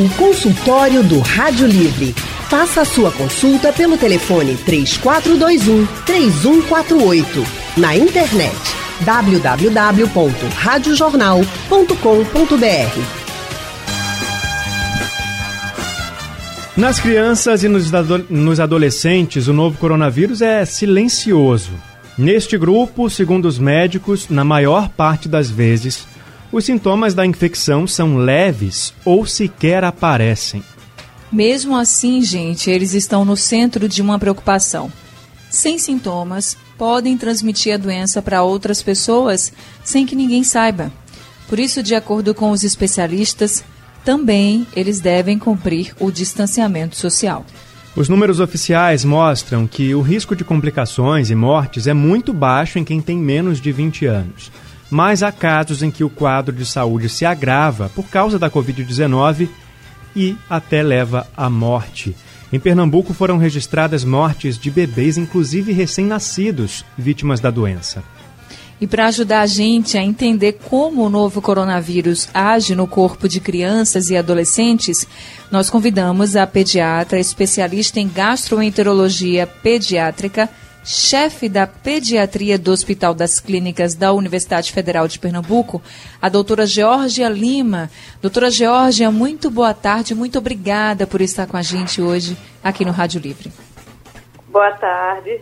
O consultório do Rádio Livre. Faça a sua consulta pelo telefone 3421 3148. Na internet www.radiojornal.com.br. Nas crianças e nos, nos adolescentes, o novo coronavírus é silencioso. Neste grupo, segundo os médicos, na maior parte das vezes, os sintomas da infecção são leves ou sequer aparecem. Mesmo assim, gente, eles estão no centro de uma preocupação. Sem sintomas, podem transmitir a doença para outras pessoas sem que ninguém saiba. Por isso, de acordo com os especialistas, também eles devem cumprir o distanciamento social. Os números oficiais mostram que o risco de complicações e mortes é muito baixo em quem tem menos de 20 anos mas há casos em que o quadro de saúde se agrava por causa da Covid-19 e até leva à morte. Em Pernambuco foram registradas mortes de bebês, inclusive recém-nascidos, vítimas da doença. E para ajudar a gente a entender como o novo coronavírus age no corpo de crianças e adolescentes, nós convidamos a pediatra especialista em gastroenterologia pediátrica, chefe da pediatria do Hospital das Clínicas da Universidade Federal de Pernambuco, a doutora Georgia Lima. Doutora Georgia, muito boa tarde, muito obrigada por estar com a gente hoje aqui no Rádio Livre. Boa tarde.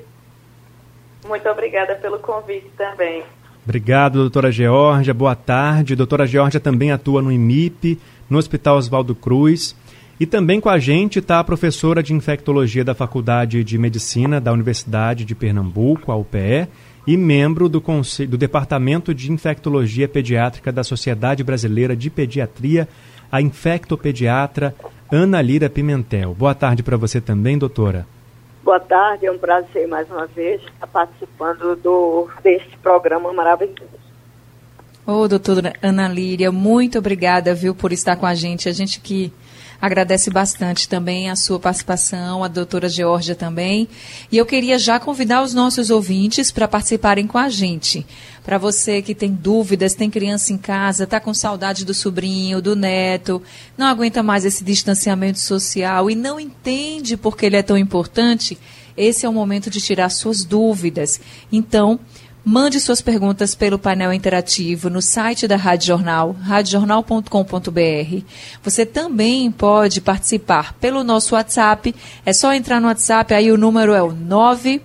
Muito obrigada pelo convite também. Obrigado, doutora Georgia. Boa tarde. Doutora Georgia também atua no IMIP, no Hospital Oswaldo Cruz. E também com a gente está a professora de infectologia da Faculdade de Medicina da Universidade de Pernambuco, a UPE, e membro do, do Departamento de Infectologia Pediátrica da Sociedade Brasileira de Pediatria, a infectopediatra Ana Lira Pimentel. Boa tarde para você também, doutora. Boa tarde, é um prazer mais uma vez estar participando do, deste programa maravilhoso. Ô, doutora Ana Líria, muito obrigada, viu, por estar com a gente. A gente que agradece bastante também a sua participação, a doutora Georgia também. E eu queria já convidar os nossos ouvintes para participarem com a gente. Para você que tem dúvidas, tem criança em casa, está com saudade do sobrinho, do neto, não aguenta mais esse distanciamento social e não entende por que ele é tão importante, esse é o momento de tirar suas dúvidas. Então, Mande suas perguntas pelo painel interativo no site da Rádio Jornal, radiojornal.com.br. Você também pode participar pelo nosso WhatsApp. É só entrar no WhatsApp, aí o número é o 9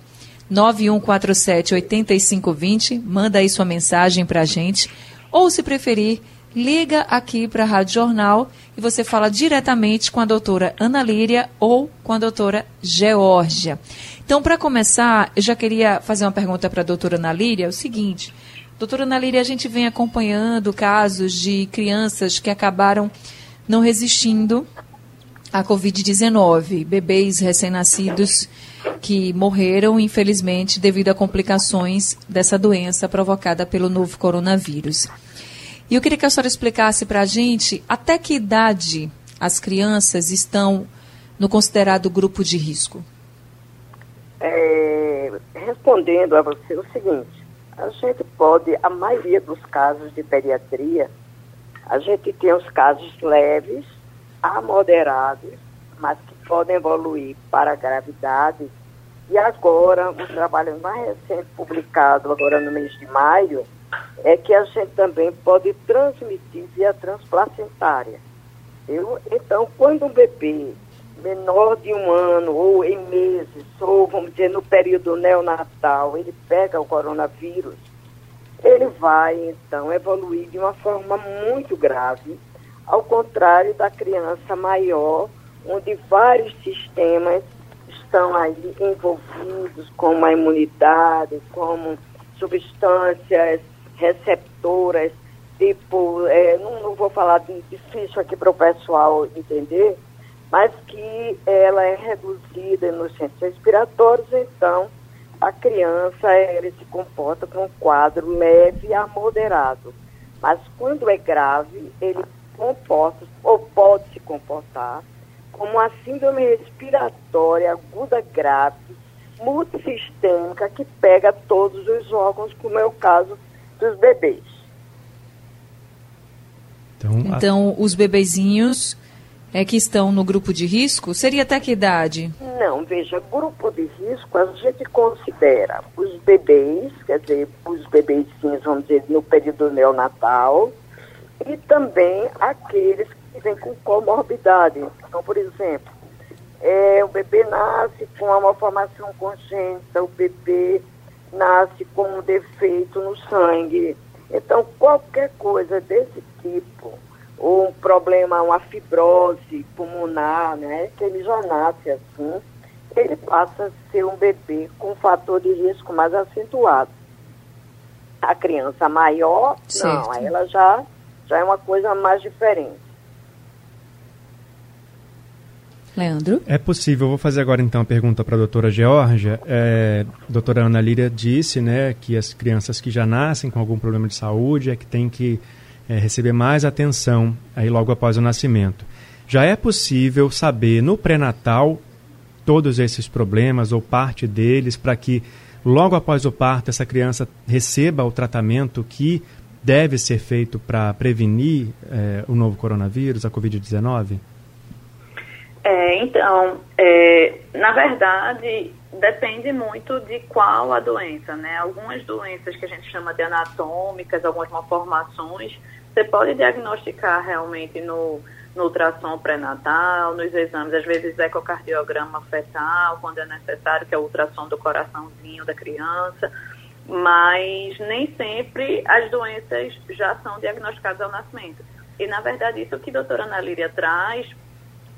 9147 8520. Manda aí sua mensagem para a gente. Ou, se preferir, liga aqui para a Rádio Jornal e você fala diretamente com a doutora Ana Líria ou com a doutora Geórgia. Então, para começar, eu já queria fazer uma pergunta para a doutora Ana Líria, é o seguinte. Doutora Ana Líria, a gente vem acompanhando casos de crianças que acabaram não resistindo à Covid-19, bebês recém-nascidos que morreram, infelizmente, devido a complicações dessa doença provocada pelo novo coronavírus. E eu queria que a senhora explicasse para a gente até que idade as crianças estão no considerado grupo de risco é, respondendo a você o seguinte, a gente pode, a maioria dos casos de pediatria, a gente tem os casos leves a moderados, mas que podem evoluir para a gravidade. E agora, um trabalho mais recente publicado, agora no mês de maio, é que a gente também pode transmitir via transplacentária. Eu, então, quando um bebê menor de um ano, ou em meses, ou vamos dizer no período neonatal, ele pega o coronavírus, ele vai então evoluir de uma forma muito grave, ao contrário da criança maior, onde vários sistemas estão aí envolvidos, como a imunidade, como substâncias receptoras, tipo, é, não, não, vou falar de difícil aqui para o pessoal entender, mas que ela é reduzida nos centros respiratórios, então a criança ele se comporta com um quadro leve a moderado. Mas quando é grave, ele comporta ou pode se comportar como uma síndrome respiratória aguda grave, multissistêmica, que pega todos os órgãos, como é o caso dos bebês. Então, então a... os bebezinhos é, que estão no grupo de risco? Seria até que idade? Não, veja, grupo de risco a gente considera os bebês, quer dizer, os bebezinhos, vamos dizer, no período neonatal, e também aqueles que vêm com comorbidade. Então, por exemplo, é, o bebê nasce com uma malformação congênita, o bebê nasce com um defeito no sangue. Então, qualquer coisa desse tipo, ou um problema, uma fibrose pulmonar, né, que ele já nasce assim, ele passa a ser um bebê com um fator de risco mais acentuado. A criança maior, certo. não, ela já, já é uma coisa mais diferente. Leandro? É possível. vou fazer agora então a pergunta para a doutora Georgia. É, a doutora Ana Líria disse né, que as crianças que já nascem com algum problema de saúde é que tem que é, receber mais atenção aí logo após o nascimento. Já é possível saber no pré-natal todos esses problemas ou parte deles para que logo após o parto essa criança receba o tratamento que deve ser feito para prevenir é, o novo coronavírus, a Covid-19? É, então, é, na verdade, depende muito de qual a doença, né? Algumas doenças que a gente chama de anatômicas, algumas malformações, você pode diagnosticar realmente no, no ultrassom pré-natal, nos exames, às vezes ecocardiograma fetal, quando é necessário, que é o ultrassom do coraçãozinho da criança, mas nem sempre as doenças já são diagnosticadas ao nascimento. E, na verdade, isso que a doutora Ana Líria traz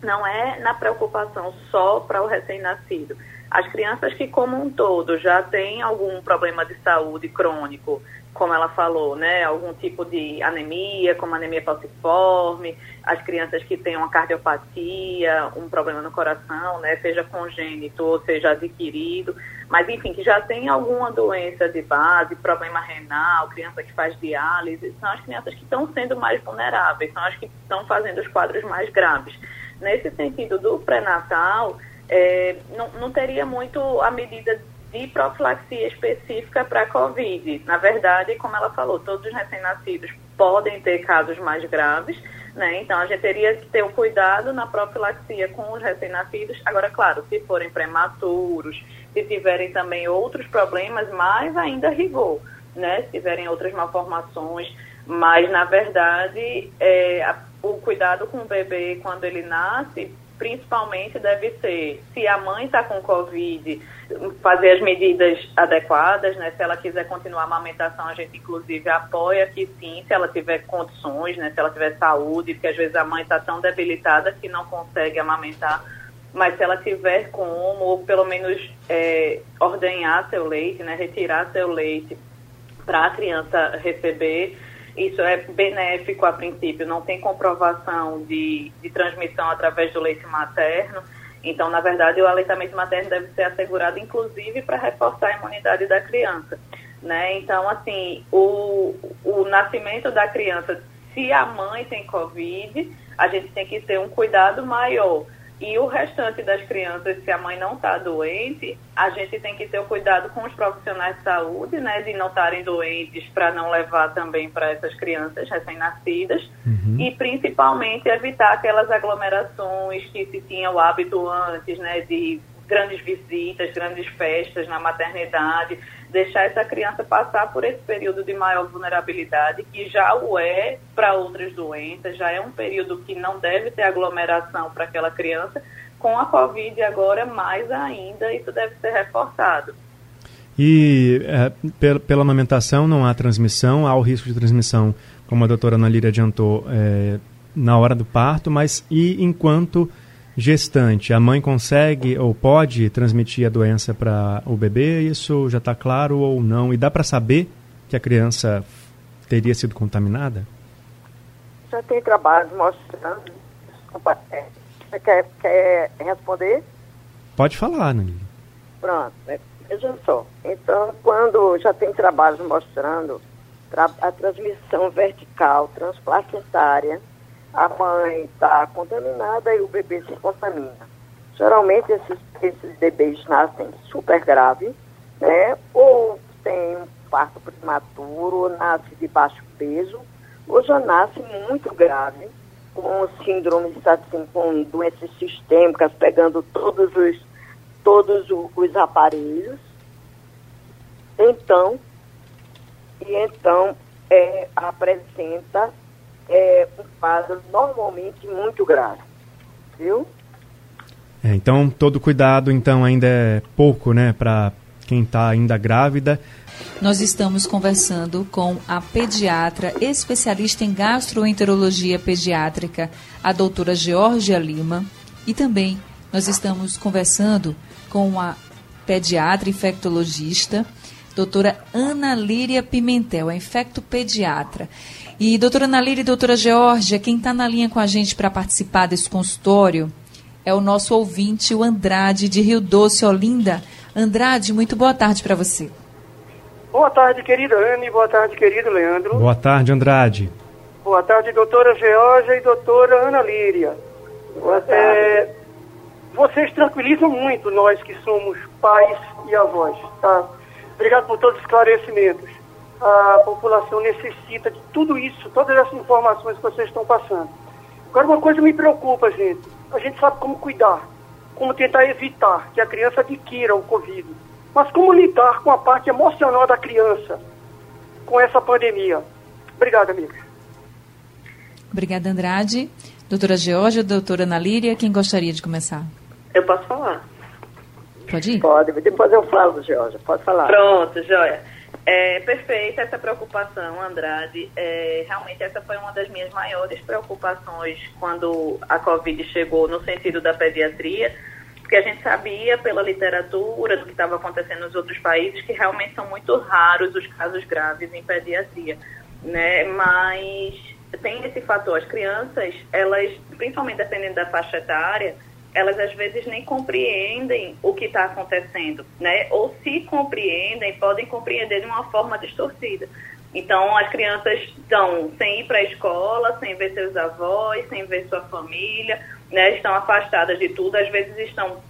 não é na preocupação só para o recém-nascido. As crianças que, como um todo, já têm algum problema de saúde crônico, como ela falou, né, algum tipo de anemia, como anemia falciforme, as crianças que têm uma cardiopatia, um problema no coração, né, seja congênito ou seja adquirido, mas enfim, que já tem alguma doença de base, problema renal, criança que faz diálise, são as crianças que estão sendo mais vulneráveis, são as que estão fazendo os quadros mais graves. Nesse sentido do pré-natal, é, não, não teria muito a medida de profilaxia específica para a Covid. Na verdade, como ela falou, todos os recém-nascidos podem ter casos mais graves, né? Então a gente teria que ter o cuidado na profilaxia com os recém-nascidos. Agora, claro, se forem prematuros, se tiverem também outros problemas, mais ainda rigor, né? Se tiverem outras malformações, mas na verdade é, o cuidado com o bebê quando ele nasce, principalmente deve ser, se a mãe está com Covid, fazer as medidas adequadas, né? Se ela quiser continuar a amamentação, a gente inclusive apoia que sim, se ela tiver condições, né? Se ela tiver saúde, porque às vezes a mãe está tão debilitada que não consegue amamentar, mas se ela tiver como, ou pelo menos é, ordenhar seu leite, né? Retirar seu leite para a criança receber, isso é benéfico a princípio, não tem comprovação de, de transmissão através do leite materno. Então, na verdade, o aleitamento materno deve ser assegurado, inclusive, para reforçar a imunidade da criança. Né? Então, assim, o, o nascimento da criança, se a mãe tem Covid, a gente tem que ter um cuidado maior e o restante das crianças, se a mãe não está doente, a gente tem que ter o cuidado com os profissionais de saúde, né, de não estarem doentes para não levar também para essas crianças recém-nascidas uhum. e principalmente evitar aquelas aglomerações que se tinha o hábito antes, né, de grandes visitas, grandes festas na maternidade, deixar essa criança passar por esse período de maior vulnerabilidade, que já o é para outras doenças, já é um período que não deve ter aglomeração para aquela criança. Com a Covid agora, mais ainda, isso deve ser reforçado. E é, pela, pela amamentação não há transmissão, há o risco de transmissão, como a doutora Ana Líria adiantou, é, na hora do parto, mas e enquanto gestante, a mãe consegue ou pode transmitir a doença para o bebê? Isso já está claro ou não? E dá para saber que a criança teria sido contaminada? Já tem trabalhos mostrando. É, você quer, quer responder? Pode falar, Nani. Pronto, é, veja só. Então, quando já tem trabalhos mostrando a transmissão vertical transplacentária a mãe está contaminada e o bebê se contamina. Geralmente esses, esses bebês nascem super graves, né? Ou tem um parto prematuro, ou nasce de baixo peso, ou já nasce muito grave, com síndromes, assim, com doenças sistêmicas, pegando todos os, todos os aparelhos. Então, e então é, apresenta é, um quadro normalmente muito grave, viu? É, então, todo cuidado, então, ainda é pouco, né, para quem está ainda grávida. Nós estamos conversando com a pediatra especialista em gastroenterologia pediátrica, a doutora Georgia Lima, e também nós estamos conversando com a pediatra infectologista, doutora Ana Líria Pimentel, a infectopediatra. E doutora Ana Líria e doutora Georgia, quem está na linha com a gente para participar desse consultório é o nosso ouvinte, o Andrade, de Rio Doce, Olinda. Andrade, muito boa tarde para você. Boa tarde, querida Anne. Boa tarde, querido Leandro. Boa tarde, Andrade. Boa tarde, doutora Georgia e doutora Ana Líria. Boa tarde. É, vocês tranquilizam muito nós que somos pais e avós, tá? Obrigado por todos os esclarecimentos. A população necessita de tudo isso, todas essas informações que vocês estão passando. Agora, uma coisa me preocupa, gente. A gente sabe como cuidar, como tentar evitar que a criança adquira o Covid. Mas como lidar com a parte emocional da criança com essa pandemia? Obrigado, amigos. Obrigada, Andrade. Doutora Georgia, doutora Ana Líria, quem gostaria de começar? Eu posso falar. Pode ir? Pode, depois eu falo, Georgia, pode falar. Pronto, Joia. É perfeita essa preocupação, Andrade. É, realmente essa foi uma das minhas maiores preocupações quando a Covid chegou no sentido da pediatria, porque a gente sabia pela literatura do que estava acontecendo nos outros países que realmente são muito raros os casos graves em pediatria, né? Mas tem esse fator, as crianças, elas, principalmente dependendo da faixa etária, elas às vezes nem compreendem o que está acontecendo, né? Ou se compreendem, podem compreender de uma forma distorcida. Então, as crianças estão sem ir para a escola, sem ver seus avós, sem ver sua família, né? Estão afastadas de tudo, às vezes estão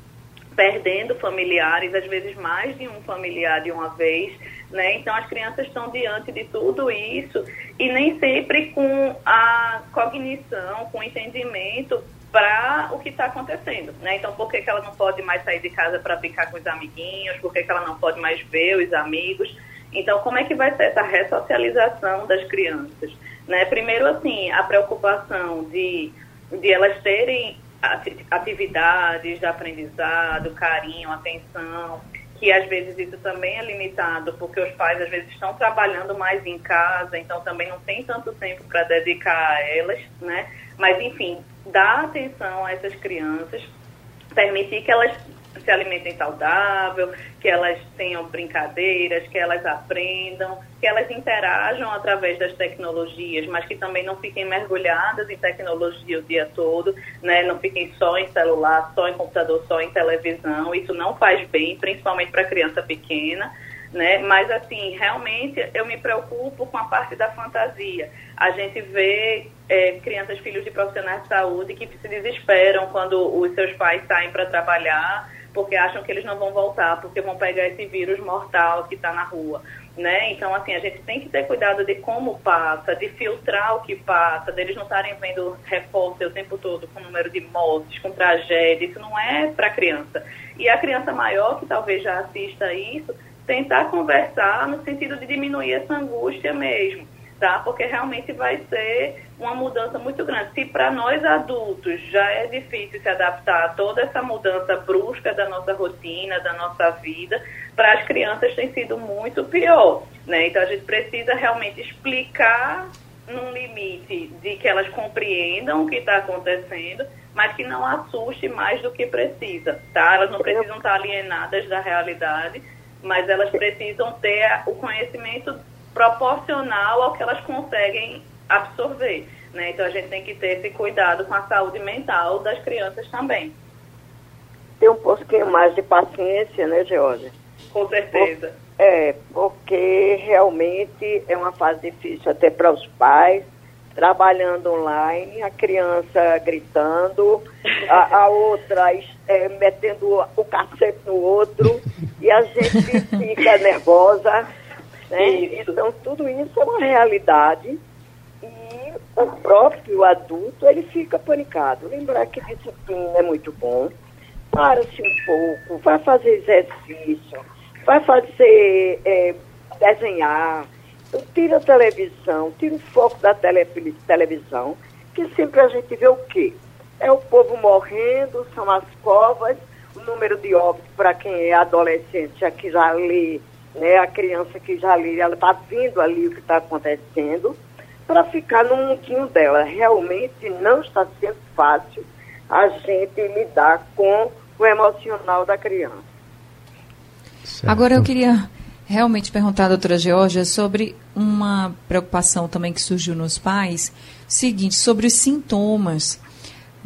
perdendo familiares, às vezes mais de um familiar de uma vez, né? Então as crianças estão diante de tudo isso e nem sempre com a cognição, com o entendimento para o que está acontecendo, né? Então, por que, que ela não pode mais sair de casa para brincar com os amiguinhos? Por que, que ela não pode mais ver os amigos? Então, como é que vai ser essa ressocialização das crianças? Né? Primeiro, assim, a preocupação de, de elas terem atividades de aprendizado, carinho, atenção, que às vezes isso também é limitado, porque os pais às vezes estão trabalhando mais em casa, então também não tem tanto tempo para dedicar a elas, né? Mas, enfim, dar atenção a essas crianças, permitir que elas se alimentem saudável, que elas tenham brincadeiras, que elas aprendam, que elas interajam através das tecnologias, mas que também não fiquem mergulhadas em tecnologia o dia todo, né? não fiquem só em celular, só em computador, só em televisão. Isso não faz bem, principalmente para criança pequena né? Mas assim, realmente eu me preocupo com a parte da fantasia. A gente vê é, crianças, filhos de profissionais de saúde que se desesperam quando os seus pais saem para trabalhar porque acham que eles não vão voltar, porque vão pegar esse vírus mortal que está na rua. Né? Então, assim, a gente tem que ter cuidado de como passa, de filtrar o que passa, deles não estarem vendo repórter o tempo todo com número de mortes, com tragédia. Isso não é para criança. E a criança maior, que talvez já assista isso, tentar conversar no sentido de diminuir essa angústia mesmo, tá? Porque realmente vai ser uma mudança muito grande. Se para nós adultos já é difícil se adaptar a toda essa mudança brusca da nossa rotina, da nossa vida, para as crianças tem sido muito pior, né? Então a gente precisa realmente explicar num limite de que elas compreendam o que está acontecendo, mas que não assuste mais do que precisa, tá? Elas não precisam estar alienadas da realidade, mas elas precisam ter o conhecimento proporcional ao que elas conseguem absorver. Né? Então a gente tem que ter esse cuidado com a saúde mental das crianças também. Ter um pouquinho mais de paciência, né, Georgia? Com certeza. Por, é, porque realmente é uma fase difícil até para os pais, trabalhando online, a criança gritando, a, a outra é, metendo o cacete no outro, e a gente fica nervosa. Né? Então, tudo isso é uma realidade e o próprio adulto ele fica panicado. Lembrar que disciplina é muito bom. Para-se um pouco, vai fazer exercício, vai fazer é, desenhar, tira a televisão, tira o foco da tele, televisão, que sempre a gente vê o quê? É o povo morrendo, são as covas, o número de óbitos para quem é adolescente, já que já lê, né, a criança que já lê, ela está vendo ali o que está acontecendo, para ficar no mundinho dela. Realmente não está sendo fácil a gente lidar com o emocional da criança. Certo. Agora eu queria realmente perguntar à doutora Georgia sobre uma preocupação também que surgiu nos pais, seguinte, sobre os sintomas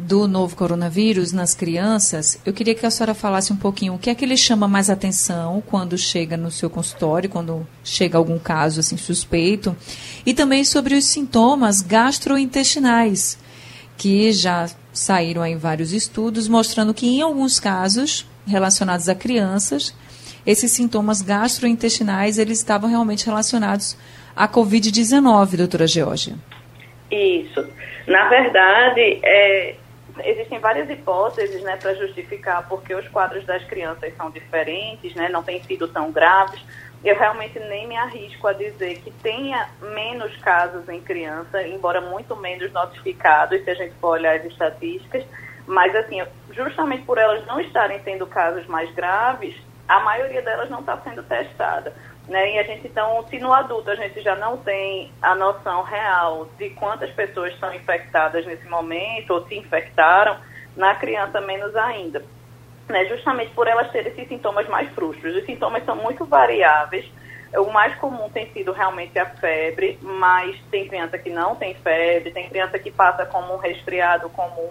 do novo coronavírus nas crianças, eu queria que a senhora falasse um pouquinho o que é que ele chama mais atenção quando chega no seu consultório, quando chega algum caso assim suspeito, e também sobre os sintomas gastrointestinais, que já saíram em vários estudos mostrando que em alguns casos relacionados a crianças, esses sintomas gastrointestinais eles estavam realmente relacionados à COVID-19, doutora Georgia. Isso. Na verdade, é, existem várias hipóteses né, para justificar porque os quadros das crianças são diferentes, né, não têm sido tão graves. Eu realmente nem me arrisco a dizer que tenha menos casos em criança, embora muito menos notificados, se a gente for olhar as estatísticas. Mas, assim, justamente por elas não estarem tendo casos mais graves, a maioria delas não está sendo testada. Né? E a gente, então, se no adulto a gente já não tem a noção real de quantas pessoas estão infectadas nesse momento ou se infectaram, na criança menos ainda. Né? Justamente por elas terem esses sintomas mais frustros. Os sintomas são muito variáveis. O mais comum tem sido realmente a febre, mas tem criança que não tem febre, tem criança que passa como um resfriado comum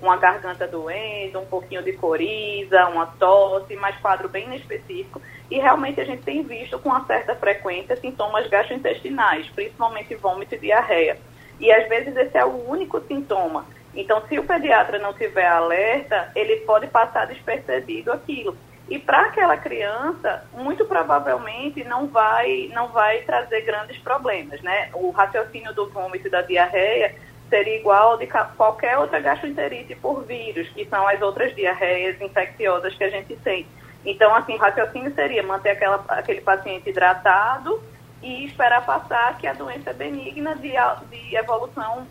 uma garganta doente, um pouquinho de coriza, uma tosse, mas quadro bem específico. E realmente a gente tem visto com uma certa frequência sintomas gastrointestinais, principalmente vômito e diarreia. E às vezes esse é o único sintoma. Então, se o pediatra não tiver alerta, ele pode passar despercebido aquilo. E para aquela criança, muito provavelmente não vai, não vai trazer grandes problemas, né? O raciocínio do vômito e da diarreia seria igual de qualquer outra gastroenterite por vírus, que são as outras diarreias infecciosas que a gente tem. Então, assim, o raciocínio seria manter aquela, aquele paciente hidratado e esperar passar que a doença é benigna de, de evolução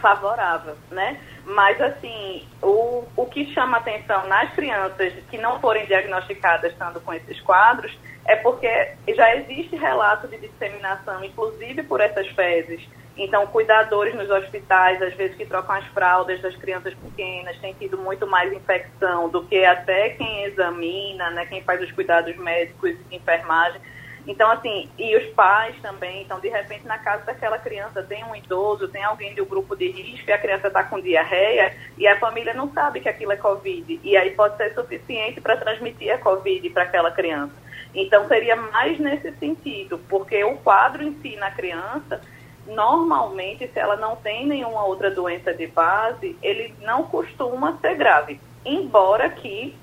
favorável, né? Mas, assim, o, o que chama atenção nas crianças que não forem diagnosticadas estando com esses quadros é porque já existe relato de disseminação, inclusive por essas fezes, então, cuidadores nos hospitais, às vezes que trocam as fraldas das crianças pequenas, tem tido muito mais infecção do que até quem examina, né, quem faz os cuidados médicos enfermagem. Então, assim, e os pais também. Então, de repente, na casa daquela criança tem um idoso, tem alguém do grupo de risco e a criança está com diarreia e a família não sabe que aquilo é Covid. E aí pode ser suficiente para transmitir a Covid para aquela criança. Então, seria mais nesse sentido, porque o quadro em si na criança normalmente, se ela não tem nenhuma outra doença de base, ele não costuma ser grave. Embora que,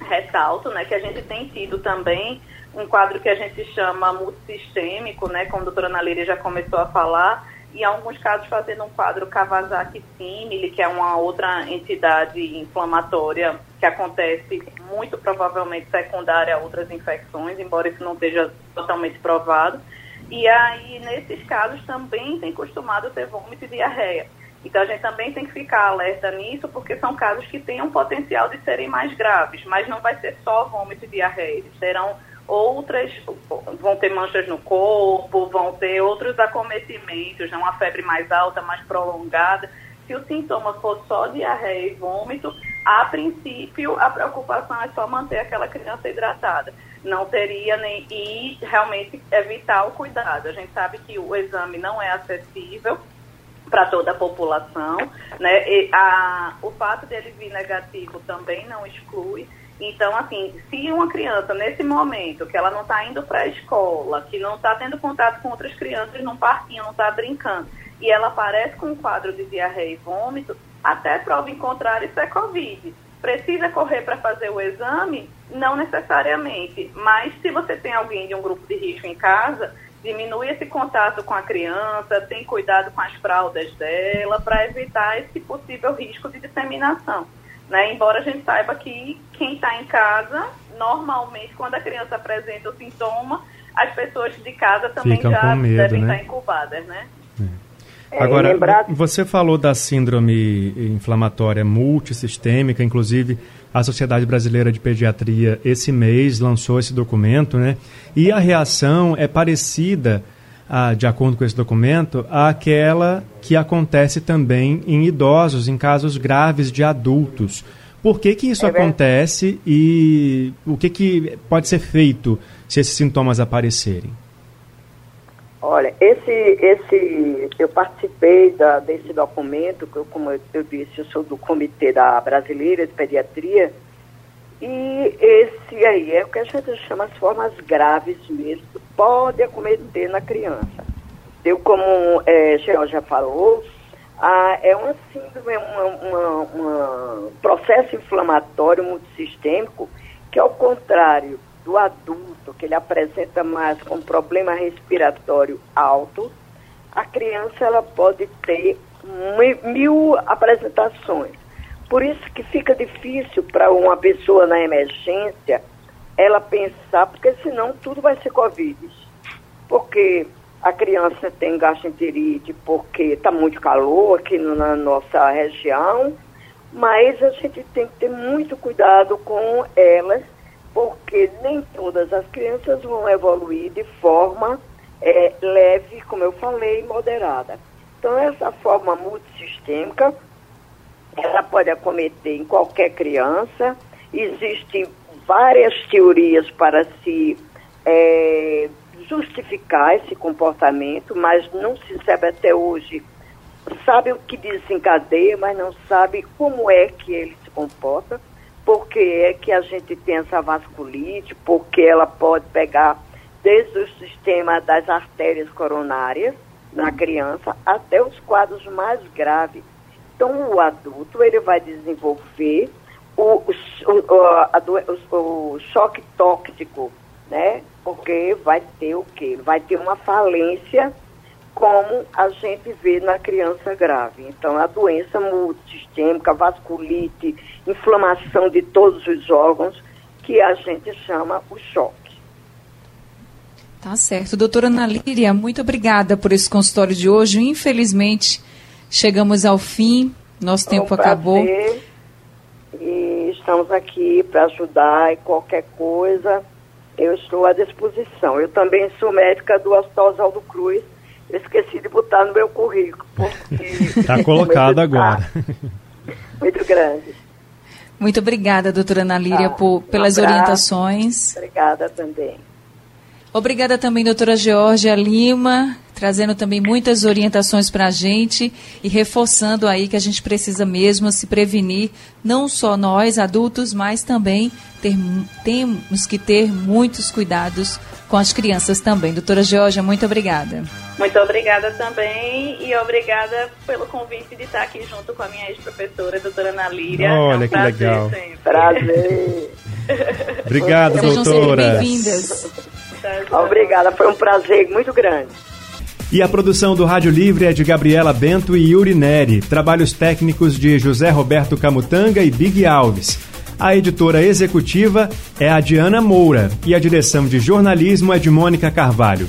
ressalto, né, que a gente tem tido também um quadro que a gente chama multissistêmico, né, como a doutora Ana Líria já começou a falar, e em alguns casos fazendo um quadro Kawasaki-Simile, que é uma outra entidade inflamatória que acontece muito provavelmente secundária a outras infecções, embora isso não esteja totalmente provado. E aí, nesses casos, também tem costumado ter vômito e diarreia. Então, a gente também tem que ficar alerta nisso, porque são casos que têm um potencial de serem mais graves, mas não vai ser só vômito e diarreia. Eles terão outras, vão ter manchas no corpo, vão ter outros acometimentos, né? uma febre mais alta, mais prolongada. Se o sintoma for só diarreia e vômito, a princípio, a preocupação é só manter aquela criança hidratada não teria nem e realmente evitar o cuidado. A gente sabe que o exame não é acessível para toda a população, né? E a, o fato dele vir negativo também não exclui. Então, assim, se uma criança nesse momento que ela não está indo para a escola, que não está tendo contato com outras crianças num parquinho, não está brincando, e ela aparece com um quadro de diarreia e vômito, até prova em contrário, isso é Covid. Precisa correr para fazer o exame? Não necessariamente. Mas se você tem alguém de um grupo de risco em casa, diminui esse contato com a criança, tem cuidado com as fraldas dela, para evitar esse possível risco de disseminação. Né? Embora a gente saiba que quem está em casa, normalmente, quando a criança apresenta o sintoma, as pessoas de casa também Ficam já medo, devem né? estar incubadas, né? É, Agora, lembrar- você falou da síndrome inflamatória multissistêmica, inclusive a Sociedade Brasileira de Pediatria esse mês lançou esse documento, né? E a reação é parecida, ah, de acordo com esse documento, àquela que acontece também em idosos, em casos graves de adultos. Por que, que isso É acontece e o que, que pode ser feito se esses sintomas aparecerem? Olha, esse, esse, eu participei da, desse documento, que eu, como eu, disse, eu sou do Comitê da Brasileira de Pediatria, e esse aí é o que a gente chama as formas graves mesmo, que pode acometer na criança. Eu, como é, Georgia já falou, ah, é uma síndrome, um processo inflamatório multissistêmico que, ao contrário do adulto, que ele apresenta mais com problema respiratório alto, a criança ela pode ter mil, apresentações. Por isso que fica difícil para uma pessoa na emergência ela pensar, porque senão tudo vai ser Covid. Porque a criança tem gastroenterite porque está muito calor aqui na nossa região, mas a gente tem que ter muito cuidado com elas, porque nem todas as crianças vão evoluir de forma eh, leve, como eu falei, moderada. Então, essa forma multissistêmica, ela pode acometer em qualquer criança. Existem várias teorias para se eh, justificar esse comportamento, mas não se sabe até hoje. Sabe o que desencadeia, mas não sabe como é que ele se comporta, porque é que a gente tem essa vasculite, porque ela pode pegar desde o sistema das artérias coronárias na criança até os quadros mais graves. Então, o adulto ele vai desenvolver o, o, a o- o choque tóxico, né? Porque vai ter o quê? Vai ter uma falência, como a gente vê na criança grave. Então, a doença multissistêmica, vasculite, inflamação de todos os órgãos, que a gente chama o choque. Tá certo. Doutora Ana Líria, muito obrigada por esse consultório de hoje. Infelizmente, chegamos ao fim, nosso um tempo acabou. prazer. E estamos aqui para ajudar e qualquer coisa, eu estou à disposição. Eu também sou médica do Hospital Oswaldo Cruz. Eu esqueci de botar no meu currículo. Está Tá colocado agora. Muito grande. Muito obrigada, doutora Ana Líria, Ah, por, um pelas abraço. orientações. Obrigada também. Obrigada também, doutora Georgia Lima, trazendo também muitas orientações para a gente e reforçando aí que a gente precisa mesmo se prevenir, não só nós adultos, mas também ter, temos que ter muitos cuidados com as crianças também. Doutora Georgia, muito obrigada. Muito obrigada também e obrigada pelo convite de estar aqui junto com a minha ex-professora, doutora Ana Líria. Olha, é um que prazer legal. sempre. Prazer. Obrigado, Sejam sempre doutora. Obrigada, foi um prazer muito grande. E a produção do Rádio Livre é de Gabriela Bento e Yuri Neri. Trabalhos técnicos de José Roberto Camutanga e Big Alves. A editora executiva é a Diana Moura e a direção de jornalismo é de Mônica Carvalho.